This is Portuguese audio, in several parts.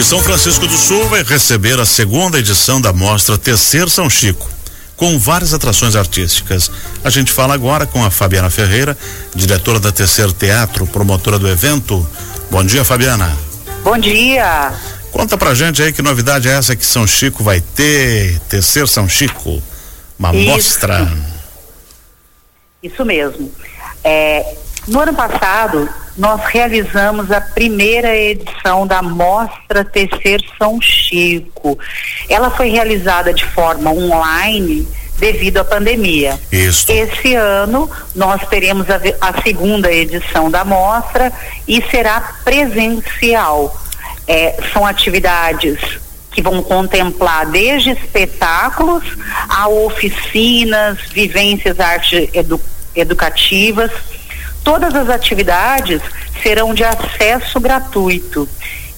E São Francisco do Sul vai receber a segunda edição da mostra Tecer São Chico, com várias atrações artísticas. A gente fala agora com a Fabiana Ferreira, diretora da Tecer Teatro, promotora do evento. Bom dia, Fabiana. Bom dia. Conta pra gente aí que novidade é essa que São Chico vai ter, Tecer São Chico, uma Isso. mostra. Isso mesmo. É, no ano passado, nós realizamos a primeira edição da Mostra Tecer São Chico. Ela foi realizada de forma online devido à pandemia. Isso. Esse ano nós teremos a, a segunda edição da mostra e será presencial. É, são atividades que vão contemplar desde espetáculos a oficinas, vivências arte edu- educativas. Todas as atividades serão de acesso gratuito.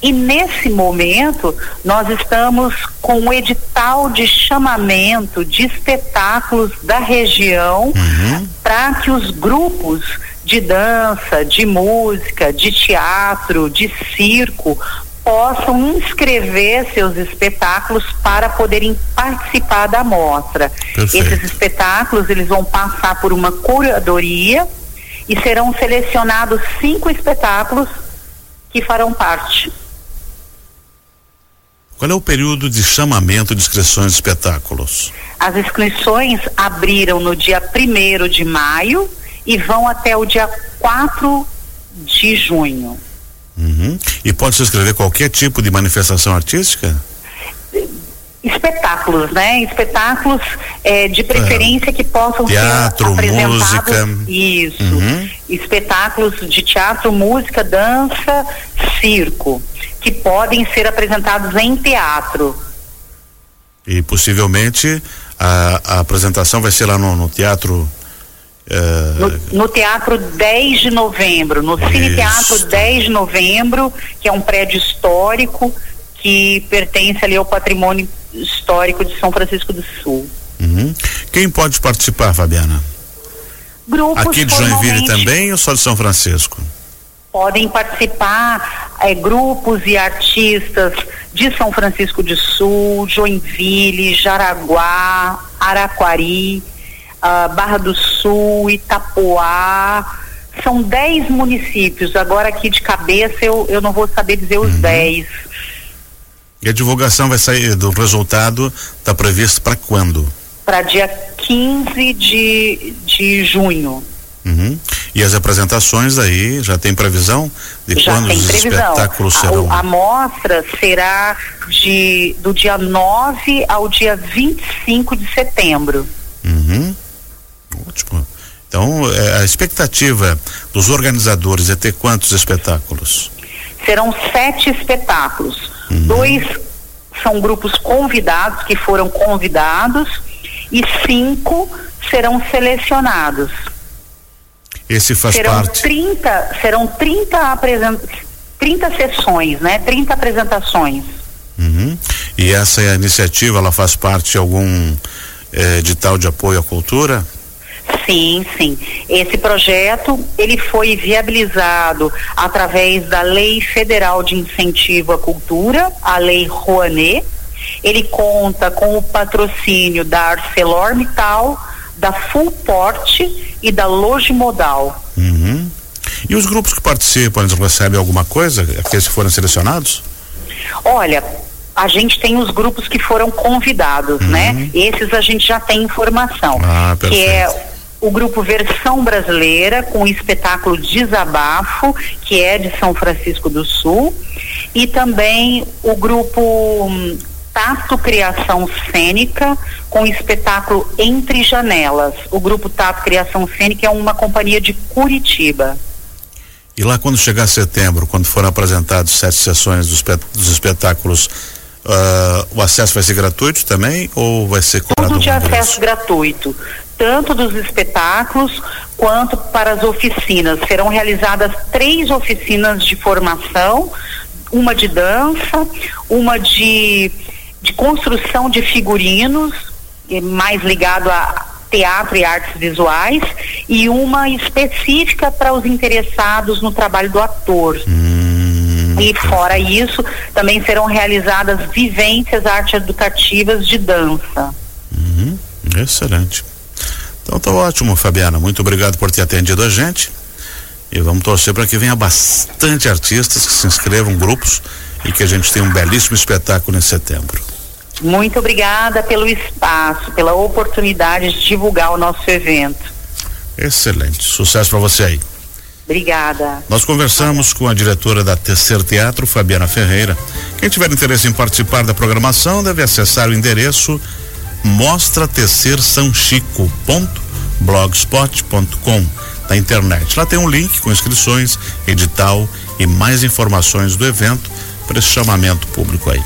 E nesse momento, nós estamos com o edital de chamamento de espetáculos da região para que os grupos de dança, de música, de teatro, de circo possam inscrever seus espetáculos para poderem participar da mostra. Perfeito. Esses espetáculos eles vão passar por uma curadoria e serão selecionados cinco espetáculos que farão parte. Qual é o período de chamamento de inscrições de espetáculos? As inscrições abriram no dia 1 de maio e vão até o dia 4 de junho. Uhum. E pode se inscrever qualquer tipo de manifestação artística? Espetáculos, né? Espetáculos eh, de preferência que possam Teatro, ser apresentados. música. Isso. Uhum. Espetáculos de teatro, música, dança, circo, que podem ser apresentados em teatro. E possivelmente a, a apresentação vai ser lá no, no teatro. eh, No, no Teatro 10 de Novembro, no Cine Teatro Isso. 10 de Novembro, que é um prédio histórico que pertence ali ao patrimônio histórico de São Francisco do Sul. uhum. Quem pode participar, Fabiana? Grupos Aqui de Joinville também ou só de São Francisco? podem participar eh, grupos e artistas de São Francisco do Sul, Joinville, Jaraguá, Araquari, ah, Barra do Sul, Itapoá. São 10 municípios. Agora aqui de cabeça eu, eu não vou saber dizer os 10. E a divulgação vai sair do resultado, está previsto para quando? Para dia 15 de, de junho. Uhum. E as apresentações aí, já tem previsão de Já quando os previsão. espetáculos A- serão? A, mostra será de, do dia 9 ao dia 25 de setembro. Uhum. Ótimo. Então, eh, a expectativa dos organizadores é ter quantos espetáculos? Serão sete espetáculos. Uhum. Dois são grupos convidados, que foram convidados, e cinco serão selecionados. Esse faz serão parte. 30, serão 30, apresen 30 sessões, né? 30 apresentações. Uhum. E essa iniciativa, ela faz parte de algum eh, edital de apoio à cultura? Sim, sim. Esse projeto ele foi viabilizado através da Lei Federal de Incentivo à Cultura, a Lei Rouanet. Ele conta com o patrocínio da ArcelorMittal, da Fullport e da Logimodal. Uhum. E os grupos que participam, eles recebem alguma coisa? Aqueles que foram selecionados? Olha, a gente tem os grupos que foram convidados, né? Esses a gente já tem informação. Ah, que perfeito. é o grupo Versão Brasileira, com o espetáculo Desabafo, que é de São Francisco do Sul, e também o grupo hum, Tato Criação Cênica, com o espetáculo Entre Janelas. O grupo Tato Criação Cênica é uma companhia de Curitiba. E lá quando chegar setembro, quando forem apresentados sete sessões dos, dos espetáculos, ah, o acesso vai ser gratuito também ou vai ser cobrado tudo de acesso gratuito, tanto dos espetáculos quanto para as oficinas. Serão realizadas três oficinas de formação, uma de dança, uma de, de construção de figurinos, mais ligado a teatro e artes visuais, e uma específica para os interessados no trabalho do ator. Hum. E fora isso, também serão realizadas vivências arte educativas de dança. Uhum. Excelente. Então tá ótimo, Fabiana. Muito obrigado por ter atendido a gente. E vamos torcer para que venha bastante artistas que se inscrevam, grupos, e que a gente tenha um belíssimo espetáculo em setembro. Muito obrigada pelo espaço, pela oportunidade de divulgar o nosso evento. Excelente. Sucesso para você aí. Obrigada. Nós conversamos com a diretora da Terceiro Teatro, Fabiana Ferreira. Quem tiver interesse em participar da programação deve acessar o endereço mostra tecer São Chico blogspot.com da internet. Lá tem um link com inscrições, edital e mais informações do evento para esse chamamento público aí.